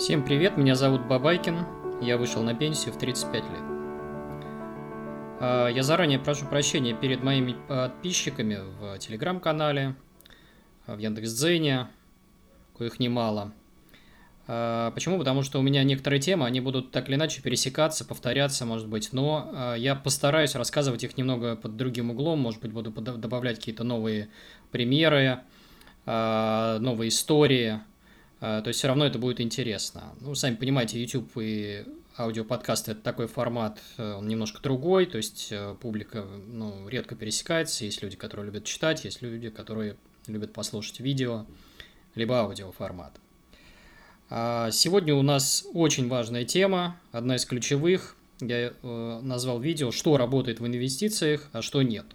Всем привет, меня зовут Бабайкин, я вышел на пенсию в 35 лет. А, я заранее прошу прощения перед моими подписчиками в телеграм-канале, в Яндекс.Дзене, коих немало. А, почему? Потому что у меня некоторые темы, они будут так или иначе пересекаться, повторяться, может быть, но а, я постараюсь рассказывать их немного под другим углом, может быть, буду добавлять какие-то новые примеры, новые истории – то есть все равно это будет интересно. Ну, сами понимаете, YouTube и аудиоподкаст это такой формат, э, он немножко другой, то есть э, публика ну, редко пересекается, есть люди, которые любят читать, есть люди, которые любят послушать видео, либо аудиоформат. А сегодня у нас очень важная тема, одна из ключевых. Я э, назвал видео «Что работает в инвестициях, а что нет».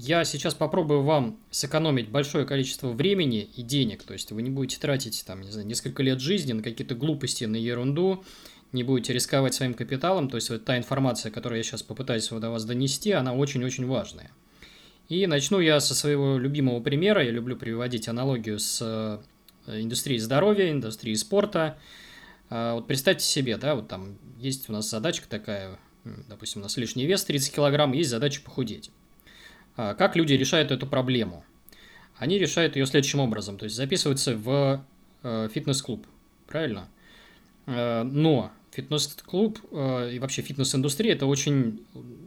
Я сейчас попробую вам сэкономить большое количество времени и денег, то есть вы не будете тратить там, не знаю, несколько лет жизни на какие-то глупости, на ерунду, не будете рисковать своим капиталом, то есть вот та информация, которую я сейчас попытаюсь до вас донести, она очень-очень важная. И начну я со своего любимого примера, я люблю приводить аналогию с э, индустрией здоровья, индустрией спорта. А, вот представьте себе, да, вот там есть у нас задачка такая, допустим, у нас лишний вес 30 килограмм, есть задача похудеть. А, как люди решают эту проблему? Они решают ее следующим образом, то есть записываются в э, фитнес-клуб, правильно? Э, но фитнес-клуб э, и вообще фитнес-индустрия – это очень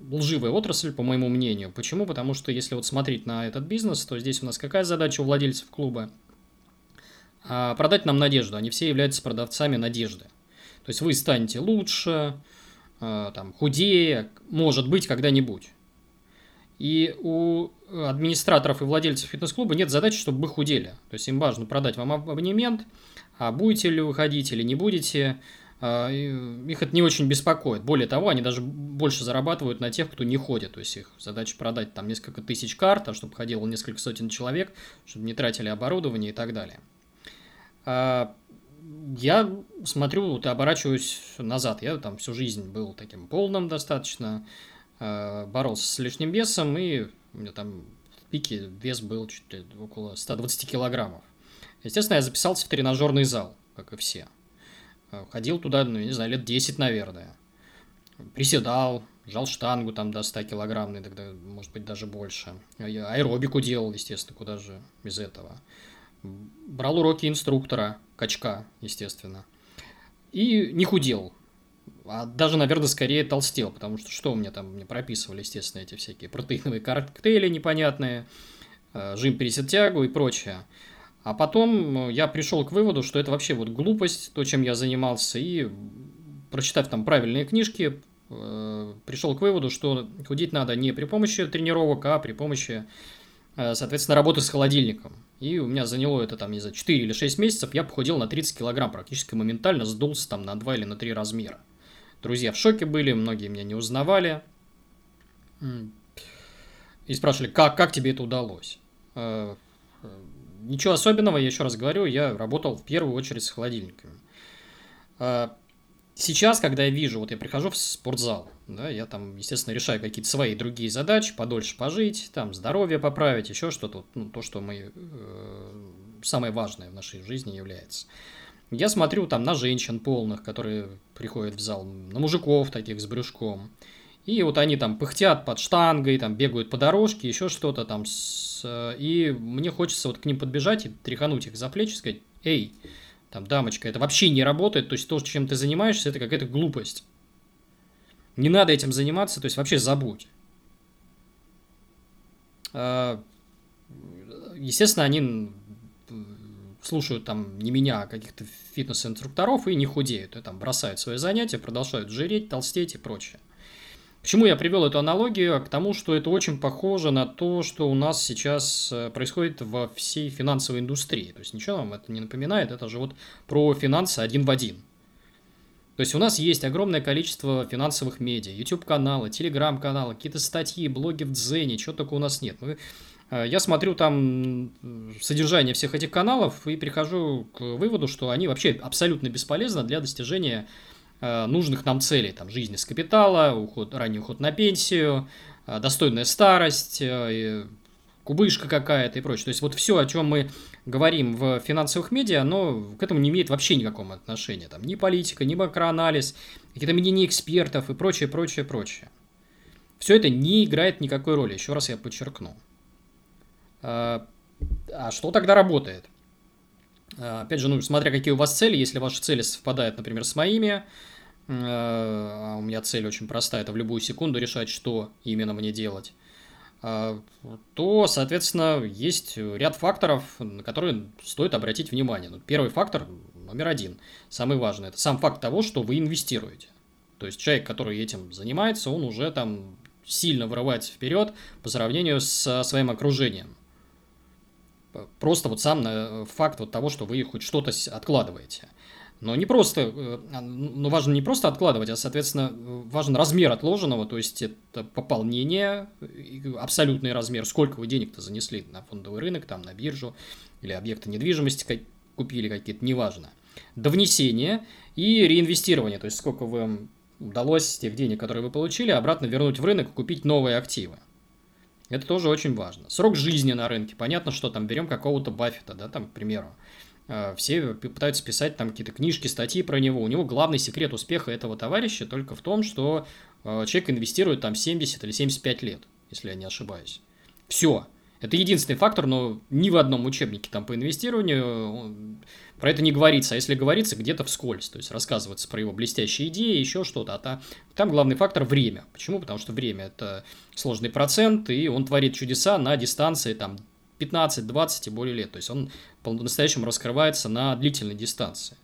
лживая отрасль, по моему мнению. Почему? Потому что если вот смотреть на этот бизнес, то здесь у нас какая задача у владельцев клуба? А, продать нам надежду. Они все являются продавцами надежды. То есть вы станете лучше, там, худее, может быть, когда-нибудь. И у администраторов и владельцев фитнес-клуба нет задачи, чтобы вы худели. То есть им важно продать вам абонемент, а будете ли вы ходить или не будете, а, их это не очень беспокоит. Более того, они даже больше зарабатывают на тех, кто не ходит. То есть их задача продать там несколько тысяч карт, а чтобы ходило несколько сотен человек, чтобы не тратили оборудование и так далее. А, я смотрю, вот оборачиваюсь назад. Я там всю жизнь был таким полным достаточно, Э, боролся с лишним весом, и у меня там в пике вес был чуть ли около 120 килограммов. Естественно, я записался в тренажерный зал, как и все. Э, ходил туда, ну, не знаю, лет 10, наверное. Приседал, жал штангу там до 100 килограммной, тогда, может быть, даже больше. Я аэробику делал, естественно, куда же без этого. Брал уроки инструктора, качка, естественно. И не худел. А даже, наверное, скорее толстел, потому что что у меня там мне прописывали, естественно, эти всякие протеиновые коктейли непонятные, э, жим пересед тягу и прочее. А потом э, я пришел к выводу, что это вообще вот глупость, то, чем я занимался, и прочитав там правильные книжки, э, пришел к выводу, что худеть надо не при помощи тренировок, а при помощи, соответственно, работы с холодильником. И у меня заняло это там, не знаю, 4 или 6 месяцев, я похудел на 30 килограмм, практически моментально сдулся там на 2 или на 3 размера. Друзья в шоке были, многие меня не узнавали. И спрашивали, как, как тебе это удалось? Э, ничего особенного, я еще раз говорю, я работал в первую очередь с холодильниками. Э, сейчас, когда я вижу, вот я прихожу в спортзал, да, я там, естественно, решаю какие-то свои другие задачи, подольше пожить, там, здоровье поправить, еще что-то, ну, то, что мы, э, самое важное в нашей жизни является. Я смотрю там на женщин полных, которые приходят в зал, на мужиков таких с брюшком. И вот они там пыхтят под штангой, там бегают по дорожке, еще что-то там. С... И мне хочется вот к ним подбежать и тряхануть их за плечи сказать, эй, там, дамочка, это вообще не работает, то есть то, чем ты занимаешься, это какая-то глупость. Не надо этим заниматься, то есть вообще забудь. А, естественно, они слушают там не меня, а каких-то фитнес-инструкторов и не худеют, и там бросают свои занятия, продолжают жиреть, толстеть и прочее. Почему я привел эту аналогию? К тому, что это очень похоже на то, что у нас сейчас э, происходит во всей финансовой индустрии. То есть ничего вам это не напоминает, это же вот про финансы один в один. То есть у нас есть огромное количество финансовых медиа, YouTube-каналы, Telegram-каналы, какие-то статьи, блоги в Дзене, чего только у нас нет. Мы я смотрю там содержание всех этих каналов и прихожу к выводу, что они вообще абсолютно бесполезны для достижения э, нужных нам целей, там, жизни с капитала, уход, ранний уход на пенсию, э, достойная старость, кубышка какая-то и прочее. То есть вот все, о чем мы говорим в финансовых медиа, оно к этому не имеет вообще никакого отношения. Там ни политика, ни макроанализ, какие-то мнения экспертов и прочее, прочее, прочее. Все это не играет никакой роли, еще раз я подчеркну. А, а что тогда работает? А, опять же, ну, смотря какие у вас цели, если ваши цели совпадают, например, с моими, а у меня цель очень простая, это в любую секунду решать, что именно мне делать, то, соответственно, есть ряд факторов, на которые стоит обратить внимание. Ну, первый фактор, номер один, самый важный, это сам факт того, что вы инвестируете. То есть человек, который этим занимается, он уже там сильно вырывается вперед по сравнению со своим окружением. Просто вот сам э, факт вот того, что вы хоть что-то откладываете. Но не просто, э, а, ну, важно не просто откладывать, а, соответственно, важен размер отложенного, то есть это пополнение, абсолютный размер, сколько вы денег-то занесли на фондовый рынок, там, на биржу, или объекты недвижимости купили какие-то, неважно. До внесения и реинвестирования, то есть сколько вам удалось тех денег, которые вы получили, обратно вернуть в рынок и купить новые активы. Это тоже очень важно. Срок жизни на рынке. Понятно, что там берем какого-то Баффета, да, там, к примеру. Э, все пытаются писать там какие-то книжки, статьи про него. У него главный секрет успеха этого товарища только в том, что э, человек инвестирует там 70 или 75 лет, если я не ошибаюсь. Все. Это единственный фактор, но ни в одном учебнике там по инвестированию про это не говорится, а если говорится, где-то вскользь, то есть рассказывается про его блестящие идеи, еще что-то, а та, там главный фактор – время. Почему? Потому что время – это сложный процент, и он творит чудеса на дистанции там 15, 20 и более лет, то есть он по-настоящему раскрывается на длительной дистанции.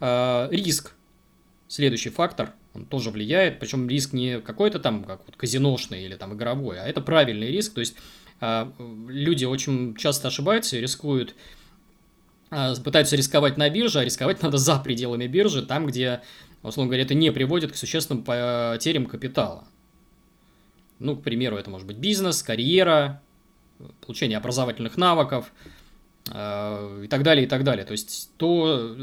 А, риск – следующий фактор, он тоже влияет, причем риск не какой-то там, как вот казиношный или там игровой, а это правильный риск, то есть а, люди очень часто ошибаются и рискуют пытаются рисковать на бирже, а рисковать надо за пределами биржи, там, где, условно говоря, это не приводит к существенным потерям капитала. Ну, к примеру, это может быть бизнес, карьера, получение образовательных навыков э, и так далее, и так далее. То есть, то,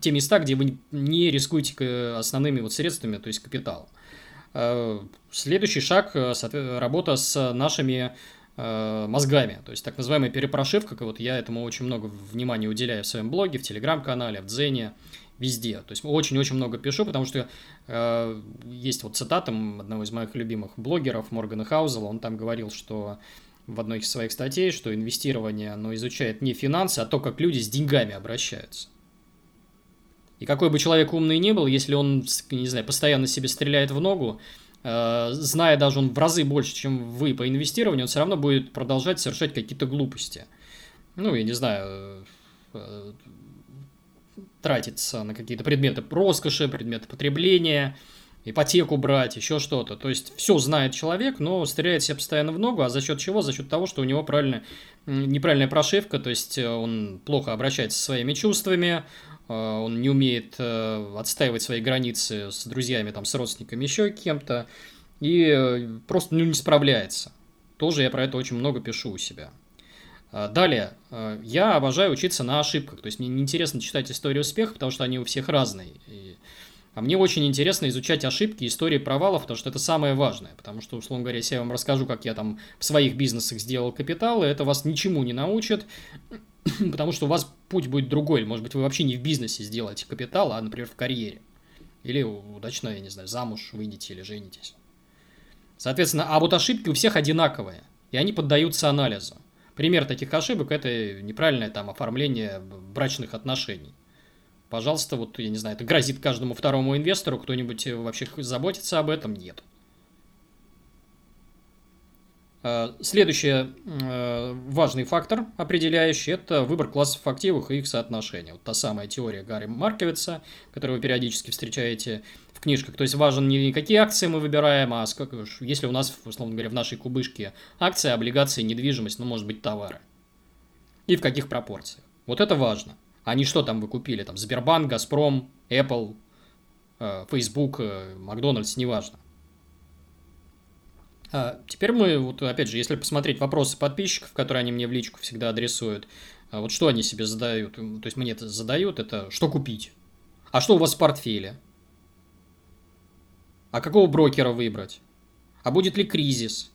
те места, где вы не рискуете основными вот средствами, то есть капиталом. Э, следующий шаг – работа с нашими Э, мозгами. То есть так называемая перепрошивка, как вот я этому очень много внимания уделяю в своем блоге, в телеграм-канале, в Дзене, везде. То есть очень-очень много пишу, потому что э, есть вот цитата одного из моих любимых блогеров Моргана Хаузела, он там говорил, что в одной из своих статей, что инвестирование, оно изучает не финансы, а то, как люди с деньгами обращаются. И какой бы человек умный ни был, если он, не знаю, постоянно себе стреляет в ногу, Э, зная даже он в разы больше, чем вы по инвестированию, он все равно будет продолжать совершать какие-то глупости. Ну, я не знаю, э, тратиться на какие-то предметы роскоши, предметы потребления, ипотеку брать, еще что-то. То есть все знает человек, но стреляет себе постоянно в ногу, а за счет чего? За счет того, что у него правильно, неправильная прошивка, то есть э, он плохо обращается со своими чувствами, Э, он не умеет э, отстаивать свои границы с друзьями, там, с родственниками, еще кем-то, и просто ну, не справляется. Тоже я про это очень много пишу у себя. Далее, я обожаю учиться на ошибках, то есть мне неинтересно читать истории успеха, потому что они у всех разные. И... А мне очень интересно изучать ошибки, истории провалов, потому что это самое важное. Потому что, условно говоря, если я вам расскажу, как я там в своих бизнесах сделал капитал, это вас ничему не научит, потому что у вас путь будет другой. Может быть, вы вообще не в бизнесе сделаете капитал, а, например, в карьере. Или удачно, я не знаю, замуж выйдете или женитесь. Соответственно, а вот ошибки у всех одинаковые, и они поддаются анализу. Пример таких ошибок – это неправильное там оформление брачных отношений. Пожалуйста, вот, я не знаю, это грозит каждому второму инвестору, кто-нибудь вообще заботится об этом? Нет. Э, следующий э, важный фактор, определяющий, это выбор классов активов и их соотношение. Вот та самая теория Гарри Марковица, которую вы периодически встречаете в книжках. То есть важен не какие акции мы выбираем, а сколько, если у нас, условно говоря, в нашей кубышке акции, облигации, недвижимость, ну, может быть, товары. И в каких пропорциях. Вот это важно. Не что там вы купили, там, Сбербанк, Газпром, Apple, э, Facebook, Макдональдс, неважно. А, теперь мы, вот опять же, если посмотреть вопросы подписчиков, которые они мне в личку всегда адресуют, а вот что они себе задают, то есть мне это задают, это что купить, а что у вас в портфеле, а какого брокера выбрать, а будет ли кризис,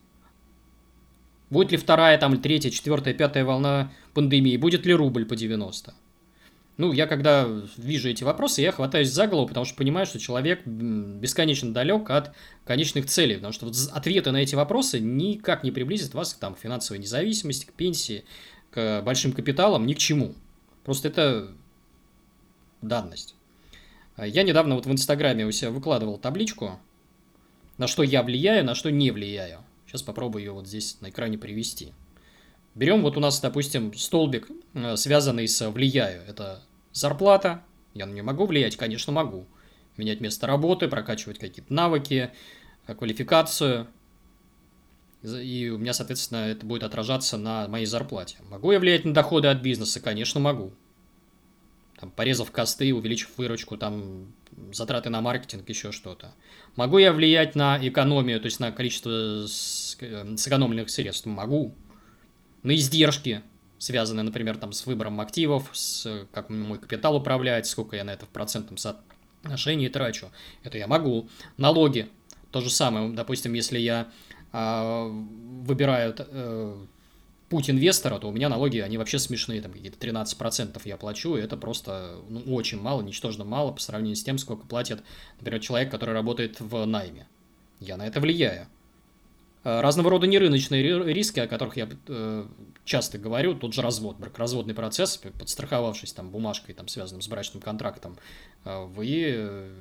Будет ли вторая, там, третья, четвертая, пятая волна пандемии? Будет ли рубль по 90? Ну, я когда вижу эти вопросы, я хватаюсь за голову, потому что понимаю, что человек бесконечно далек от конечных целей, потому что вот ответы на эти вопросы никак не приблизят вас там, к финансовой независимости, к пенсии, к большим капиталам, ни к чему. Просто это данность. Я недавно вот в Инстаграме у себя выкладывал табличку, на что я влияю, на что не влияю. Сейчас попробую ее вот здесь на экране привести. Берем вот у нас, допустим, столбик, э, связанный с «влияю». Это зарплата. Я на нее могу влиять? Конечно, могу. Менять место работы, прокачивать какие-то навыки, э, квалификацию. И у меня, соответственно, это будет отражаться на моей зарплате. Могу я влиять на доходы от бизнеса? Конечно, могу. Там, порезав косты, увеличив выручку, там, затраты на маркетинг, еще что-то. Могу я влиять на экономию, то есть на количество э, сэкономленных средств? Могу на издержки, связанные, например, там, с выбором активов, с как мой капитал управляет, сколько я на это в процентном соотношении трачу. Это я могу. Налоги. То же самое. Допустим, если я э, выбираю э, путь инвестора, то у меня налоги, они вообще смешные, там какие-то 13% я плачу, и это просто ну, очень мало, ничтожно мало по сравнению с тем, сколько платит, например, человек, который работает в найме. Я на это влияю. Э, разного рода нерыночные риски, о которых я э, часто говорю, тот же развод, бракоразводный процесс, подстраховавшись там бумажкой, там, связанным с брачным контрактом, э, вы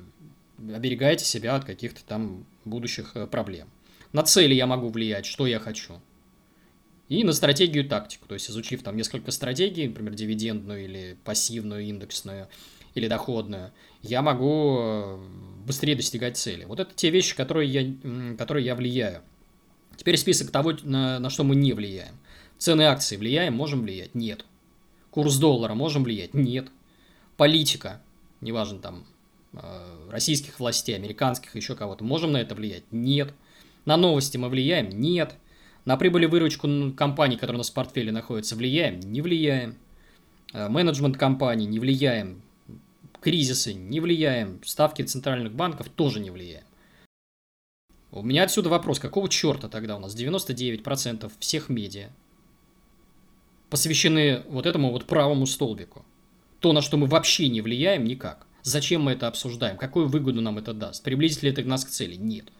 оберегаете себя от каких-то там будущих проблем. На цели я могу влиять, что я хочу. И на стратегию тактику, то есть изучив там несколько стратегий, например, дивидендную или пассивную, индексную, или доходную, я могу быстрее достигать цели. Вот это те вещи, которые я, которые я влияю. Теперь список того, на, на что мы не влияем. Цены акций влияем, можем влиять? Нет. Курс доллара можем влиять? Нет. Политика, неважно там, э, российских властей, американских, еще кого-то, можем на это влиять? Нет. На новости мы влияем? Нет. На прибыль и выручку компаний, которые у нас в портфеле находятся, влияем? Не влияем. Э, менеджмент компаний не влияем. Кризисы не влияем. Ставки центральных банков тоже не влияем. У меня отсюда вопрос, какого черта тогда у нас 99% всех медиа посвящены вот этому вот правому столбику? То, на что мы вообще не влияем никак. Зачем мы это обсуждаем? Какую выгоду нам это даст? Приблизит ли это нас к цели? Нет.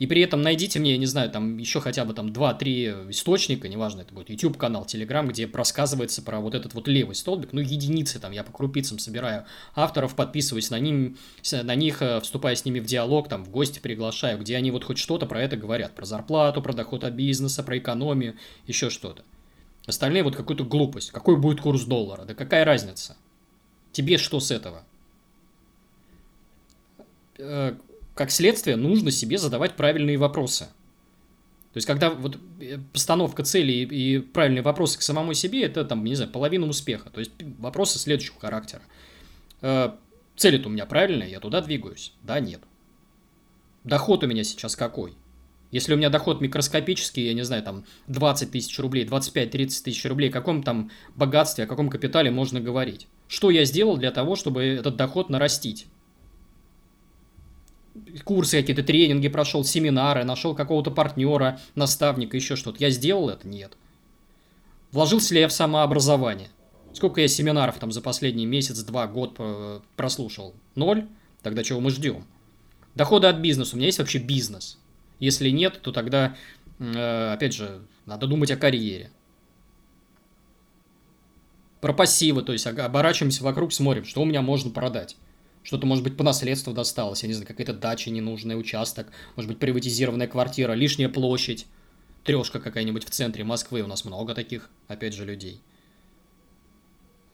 И при этом найдите мне, я не знаю, там еще хотя бы там 2-3 источника, неважно, это будет YouTube канал, Telegram, где рассказывается про вот этот вот левый столбик, ну единицы там, я по крупицам собираю авторов, подписываюсь на, ним, на них, э, вступая с ними в диалог, там в гости приглашаю, где они вот хоть что-то про это говорят, про зарплату, про доход от бизнеса, про экономию, еще что-то. Остальные вот какую-то глупость. Какой будет курс доллара? Да какая разница? Тебе что с этого? Как следствие, нужно себе задавать правильные вопросы. То есть, когда вот э, постановка цели и, и правильные вопросы к самому себе, это там, не знаю, половина успеха. То есть, вопросы следующего характера. Э, цель у меня правильная, я туда двигаюсь. Да, нет. Доход у меня сейчас какой? Если у меня доход микроскопический, я не знаю, там 20 тысяч рублей, 25-30 тысяч рублей, о каком там богатстве, о каком капитале можно говорить? Что я сделал для того, чтобы этот доход нарастить? Курсы какие-то, тренинги прошел, семинары, нашел какого-то партнера, наставника, еще что-то. Я сделал это? Нет. Вложился ли я в самообразование? Сколько я семинаров там за последний месяц, два, год э, прослушал? Ноль? Тогда чего мы ждем? Доходы от бизнеса. У меня есть вообще бизнес? Если нет, то тогда, э, опять же, надо думать о карьере. Про пассивы, то есть оборачиваемся вокруг, смотрим, что у меня можно продать. Что-то, может быть, по наследству досталось, я не знаю, какая-то дача ненужная, участок, может быть, приватизированная квартира, лишняя площадь, трешка какая-нибудь в центре Москвы, у нас много таких, опять же, людей,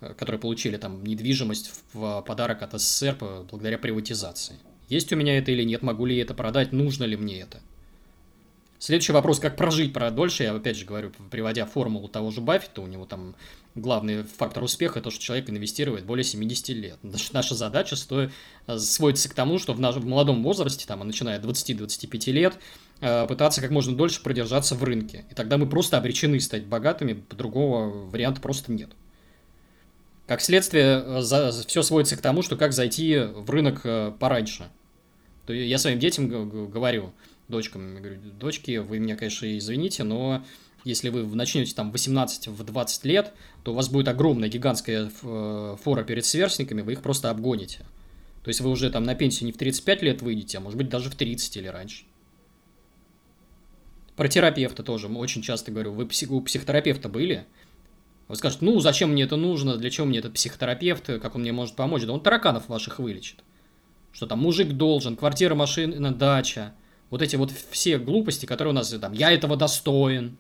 э, которые получили там недвижимость в подарок от СССР благодаря приватизации. Есть у меня это или нет, могу ли я это продать, нужно ли мне это? Следующий вопрос, как прожить про дольше, я опять же говорю, приводя формулу того же Баффета, у него там главный фактор успеха, то, что человек инвестирует более 70 лет. Значит, наша задача стоит, э, сводится к тому, что в нашем молодом возрасте, там, начиная от 20-25 лет, э, пытаться как можно дольше продержаться в рынке. И тогда мы просто обречены стать богатыми, другого варианта просто нет. Как следствие, э, за, все сводится к тому, что как зайти в рынок пораньше. То я своим детям говорю, дочкам. Я говорю, дочки, вы меня, конечно, извините, но если вы начнете там 18 в 20 лет, то у вас будет огромная гигантская э, фора перед сверстниками, вы их просто обгоните. То есть вы уже там на пенсию не в 35 лет выйдете, а может быть даже в 30 или раньше. Про терапевта тоже очень часто говорю. Вы у психотерапевта были? Вы скажете, ну, зачем мне это нужно, для чего мне этот психотерапевт, как он мне может помочь? Да он тараканов ваших вылечит. Что там мужик должен, квартира, машина, дача. Вот эти вот все глупости, которые у нас там, я этого достоин.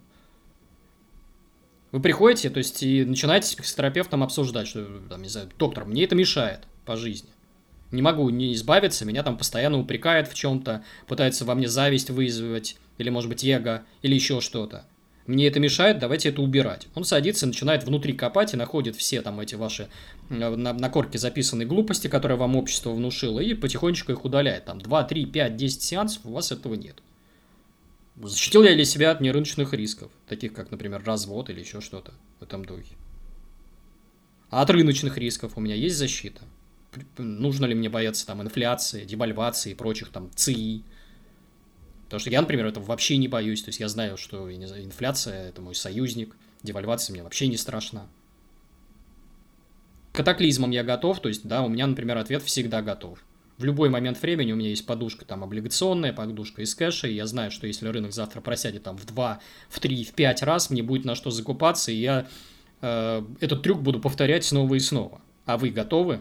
Вы приходите, то есть, и начинаете с психотерапевтом обсуждать, что, там, не знаю, доктор, мне это мешает по жизни. Не могу не избавиться, меня там постоянно упрекает в чем-то, пытается во мне зависть вызвать, или, может быть, эго, или еще что-то. Мне это мешает, давайте это убирать. Он садится, начинает внутри копать и находит все там эти ваши на, на корке записанные глупости, которые вам общество внушило, и потихонечку их удаляет. Там 2, 3, 5, 10 сеансов, у вас этого нет. Защитил я ли себя от нерыночных рисков, таких как, например, развод или еще что-то в этом духе? А от рыночных рисков у меня есть защита? Нужно ли мне бояться там инфляции, девальвации и прочих там ЦИ? Потому что я, например, этого вообще не боюсь. То есть я знаю, что я не знаю, инфляция – это мой союзник, девальвация мне вообще не страшна. К катаклизмам я готов, то есть, да, у меня, например, ответ всегда готов. В любой момент времени у меня есть подушка там облигационная, подушка из кэша, и я знаю, что если рынок завтра просядет там в 2, в 3, в 5 раз, мне будет на что закупаться, и я э, этот трюк буду повторять снова и снова. А вы готовы?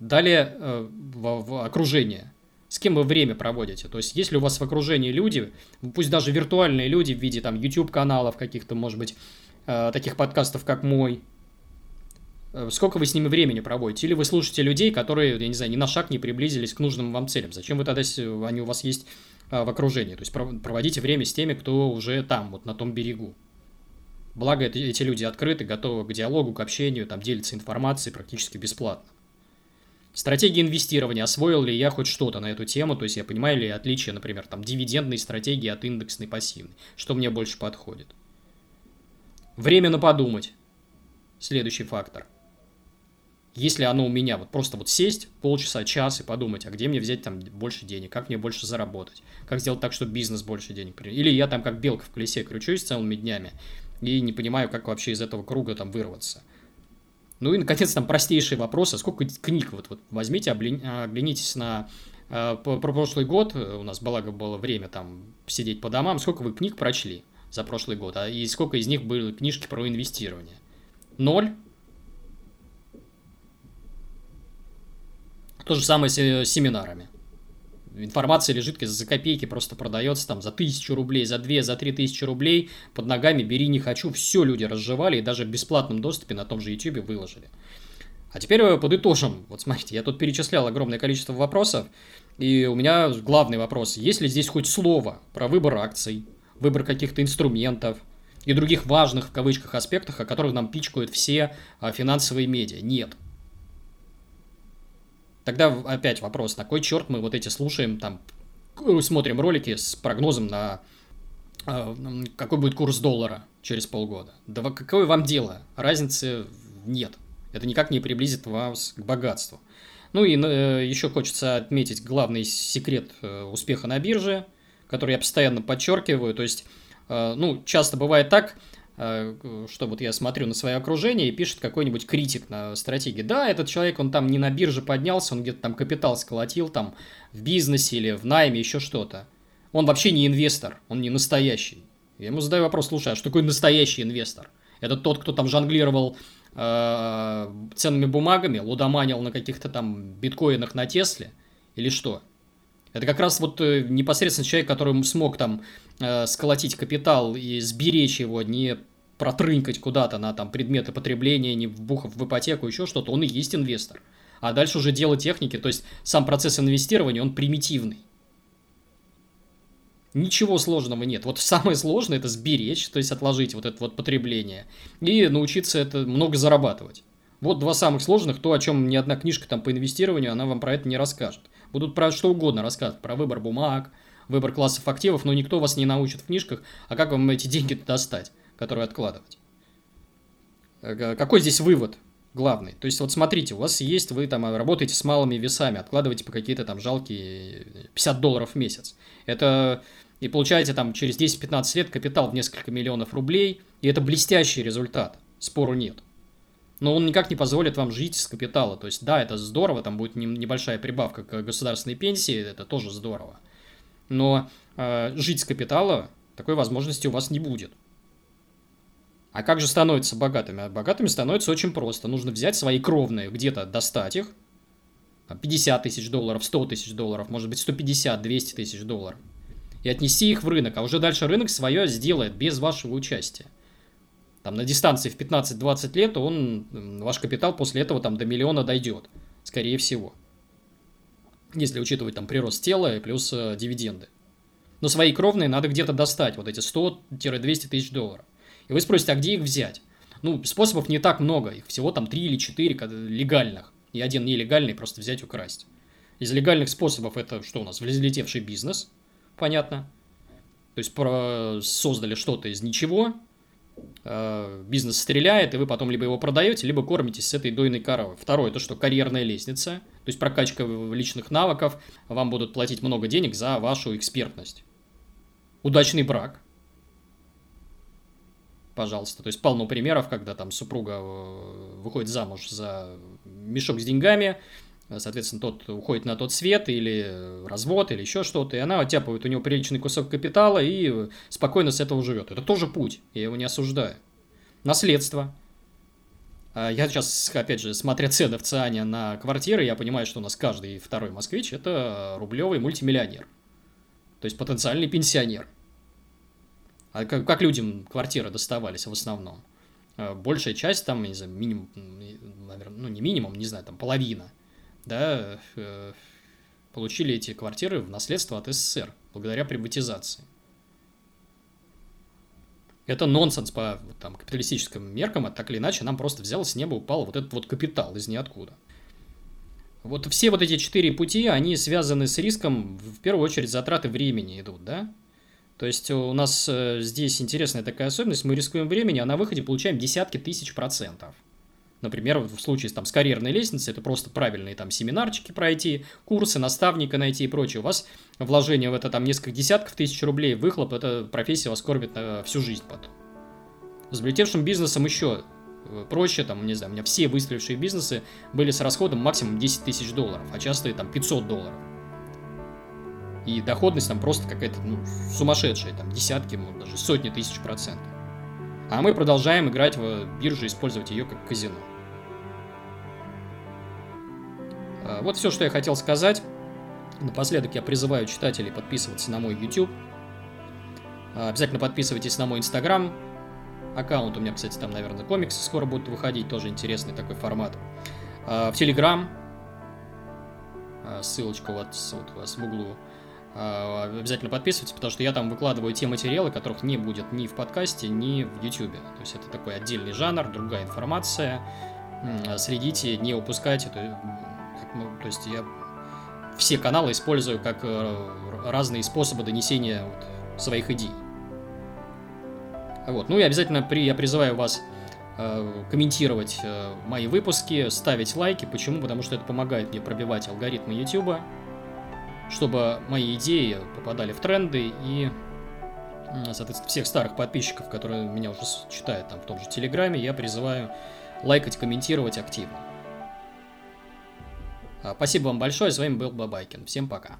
Далее э, в, в окружение с кем вы время проводите. То есть, если у вас в окружении люди, пусть даже виртуальные люди в виде там YouTube-каналов каких-то, может быть, э, таких подкастов, как мой, э, сколько вы с ними времени проводите? Или вы слушаете людей, которые, я не знаю, ни на шаг не приблизились к нужным вам целям? Зачем вы тогда, они у вас есть э, в окружении? То есть, проводите время с теми, кто уже там, вот на том берегу. Благо, эти люди открыты, готовы к диалогу, к общению, там делятся информацией практически бесплатно. Стратегия инвестирования. Освоил ли я хоть что-то на эту тему? То есть я понимаю ли отличие, например, там, дивидендной стратегии от индексной пассивной? Что мне больше подходит? Время на подумать. Следующий фактор. Если оно у меня, вот просто вот сесть полчаса, час и подумать, а где мне взять там больше денег, как мне больше заработать, как сделать так, чтобы бизнес больше денег принес. Или я там как белка в колесе кручусь целыми днями и не понимаю, как вообще из этого круга там вырваться – ну и, наконец, там простейшие вопросы. Сколько книг, вот, вот возьмите, оглянитесь на э, про прошлый год, у нас, благо, было время там сидеть по домам, сколько вы книг прочли за прошлый год, а и сколько из них были книжки про инвестирование? Ноль. То же самое с э, семинарами информация лежит за копейки, просто продается там за тысячу рублей, за две, за три тысячи рублей, под ногами бери не хочу, все люди разжевали и даже в бесплатном доступе на том же YouTube выложили. А теперь подытожим. Вот смотрите, я тут перечислял огромное количество вопросов, и у меня главный вопрос, есть ли здесь хоть слово про выбор акций, выбор каких-то инструментов и других важных в кавычках аспектах, о которых нам пичкают все а, финансовые медиа? Нет. Тогда опять вопрос, на кой черт мы вот эти слушаем, там, смотрим ролики с прогнозом на э, какой будет курс доллара через полгода. Да какое вам дело? Разницы нет. Это никак не приблизит вас к богатству. Ну и э, еще хочется отметить главный секрет э, успеха на бирже, который я постоянно подчеркиваю. То есть, э, ну, часто бывает так, что вот я смотрю на свое окружение и пишет какой-нибудь критик на стратегии. Да, этот человек, он там не на бирже поднялся, он где-то там капитал сколотил там в бизнесе или в найме, еще что-то. Он вообще не инвестор, он не настоящий. Я ему задаю вопрос, слушай, а что такое настоящий инвестор? Это тот, кто там жонглировал э, ценными бумагами, лудоманил на каких-то там биткоинах на Тесле или что? Это как раз вот э, непосредственно человек, который смог там э, сколотить капитал и сберечь его, не протрынкать куда-то на там предметы потребления, не вбухав в ипотеку, еще что-то, он и есть инвестор. А дальше уже дело техники, то есть сам процесс инвестирования, он примитивный. Ничего сложного нет. Вот самое сложное это сберечь, то есть отложить вот это вот потребление и научиться это много зарабатывать. Вот два самых сложных, то, о чем ни одна книжка там по инвестированию, она вам про это не расскажет. Будут про что угодно рассказывать, про выбор бумаг, выбор классов активов, но никто вас не научит в книжках, а как вам эти деньги достать, которые откладывать. Э, какой здесь вывод? главный. То есть, вот смотрите, у вас есть, вы там работаете с малыми весами, откладываете по какие-то там жалкие 50 долларов в месяц. Это и получаете там через 10-15 лет капитал в несколько миллионов рублей, и это блестящий результат, спору нет. Но он никак не позволит вам жить с капитала. То есть, да, это здорово, там будет небольшая прибавка к государственной пенсии, это тоже здорово. Но э, жить с капитала такой возможности у вас не будет. А как же становятся богатыми? А богатыми становится очень просто. Нужно взять свои кровные, где-то достать их. 50 тысяч долларов, 100 тысяч долларов, может быть 150, 200 тысяч долларов. И отнести их в рынок. А уже дальше рынок свое сделает без вашего участия. Там на дистанции в 15-20 лет он, ваш капитал после этого там до миллиона дойдет. Скорее всего. Если учитывать там прирост тела плюс э, дивиденды. Но свои кровные надо где-то достать. Вот эти 100-200 тысяч долларов. И вы спросите, а где их взять? Ну, способов не так много, их всего там 3 или 4 легальных, и один нелегальный просто взять украсть. Из легальных способов это что у нас? Взлетевший бизнес, понятно. То есть про... создали что-то из ничего, бизнес стреляет, и вы потом либо его продаете, либо кормитесь с этой дойной коровой. Второе, то что карьерная лестница, то есть прокачка личных навыков, вам будут платить много денег за вашу экспертность. Удачный брак, пожалуйста. То есть полно примеров, когда там супруга э, выходит замуж за мешок с деньгами, соответственно, тот уходит на тот свет или развод, или еще что-то, и она оттяпывает у него приличный кусок капитала и спокойно с этого живет. Это тоже путь, я его не осуждаю. Наследство. А я сейчас, опять же, смотря цены в ЦИАНе на квартиры, я понимаю, что у нас каждый второй москвич – это рублевый мультимиллионер. То есть потенциальный пенсионер. А как, как людям квартиры доставались в основном? Большая часть, там, не знаю, минимум, наверное, ну не минимум, не знаю, там половина, да, э, получили эти квартиры в наследство от СССР благодаря приватизации. Это нонсенс по там, капиталистическим меркам, а так или иначе нам просто взял с неба упал вот этот вот капитал из ниоткуда. Вот все вот эти четыре пути, они связаны с риском, в первую очередь затраты времени идут, да? То есть у нас э, здесь интересная такая особенность, мы рискуем времени, а на выходе получаем десятки тысяч процентов. Например, в случае там, с карьерной лестницей, это просто правильные там семинарчики пройти, курсы, наставника найти и прочее. У вас вложение в это там несколько десятков тысяч рублей, выхлоп, эта профессия вас кормит на всю жизнь потом. С влетевшим бизнесом еще э, проще, там, не знаю, у меня все выстрелившие бизнесы были с расходом максимум 10 тысяч долларов, а часто и там 500 долларов. И доходность там просто какая-то ну, сумасшедшая, там десятки, может, даже сотни тысяч процентов. А мы продолжаем играть в бирже, использовать ее как казино. Вот все, что я хотел сказать. Напоследок я призываю читателей подписываться на мой YouTube. А, обязательно подписывайтесь на мой Instagram. Аккаунт у меня, кстати, там, наверное, комиксы скоро будут выходить. Тоже интересный такой формат. А, в Telegram. Ссылочка вот, вот у вас в углу обязательно подписывайтесь, потому что я там выкладываю те материалы, которых не будет ни в подкасте, ни в YouTube. То есть это такой отдельный жанр, другая информация. Следите, не упускайте. Ну, то есть я все каналы использую как э, разные способы донесения вот, своих идей. Вот. Ну и обязательно при, я призываю вас э, комментировать э, мои выпуски, ставить лайки. Почему? Потому что это помогает мне пробивать алгоритмы YouTube чтобы мои идеи попадали в тренды и, соответственно, всех старых подписчиков, которые меня уже читают там в том же Телеграме, я призываю лайкать, комментировать активно. А, спасибо вам большое, с вами был Бабайкин. Всем пока.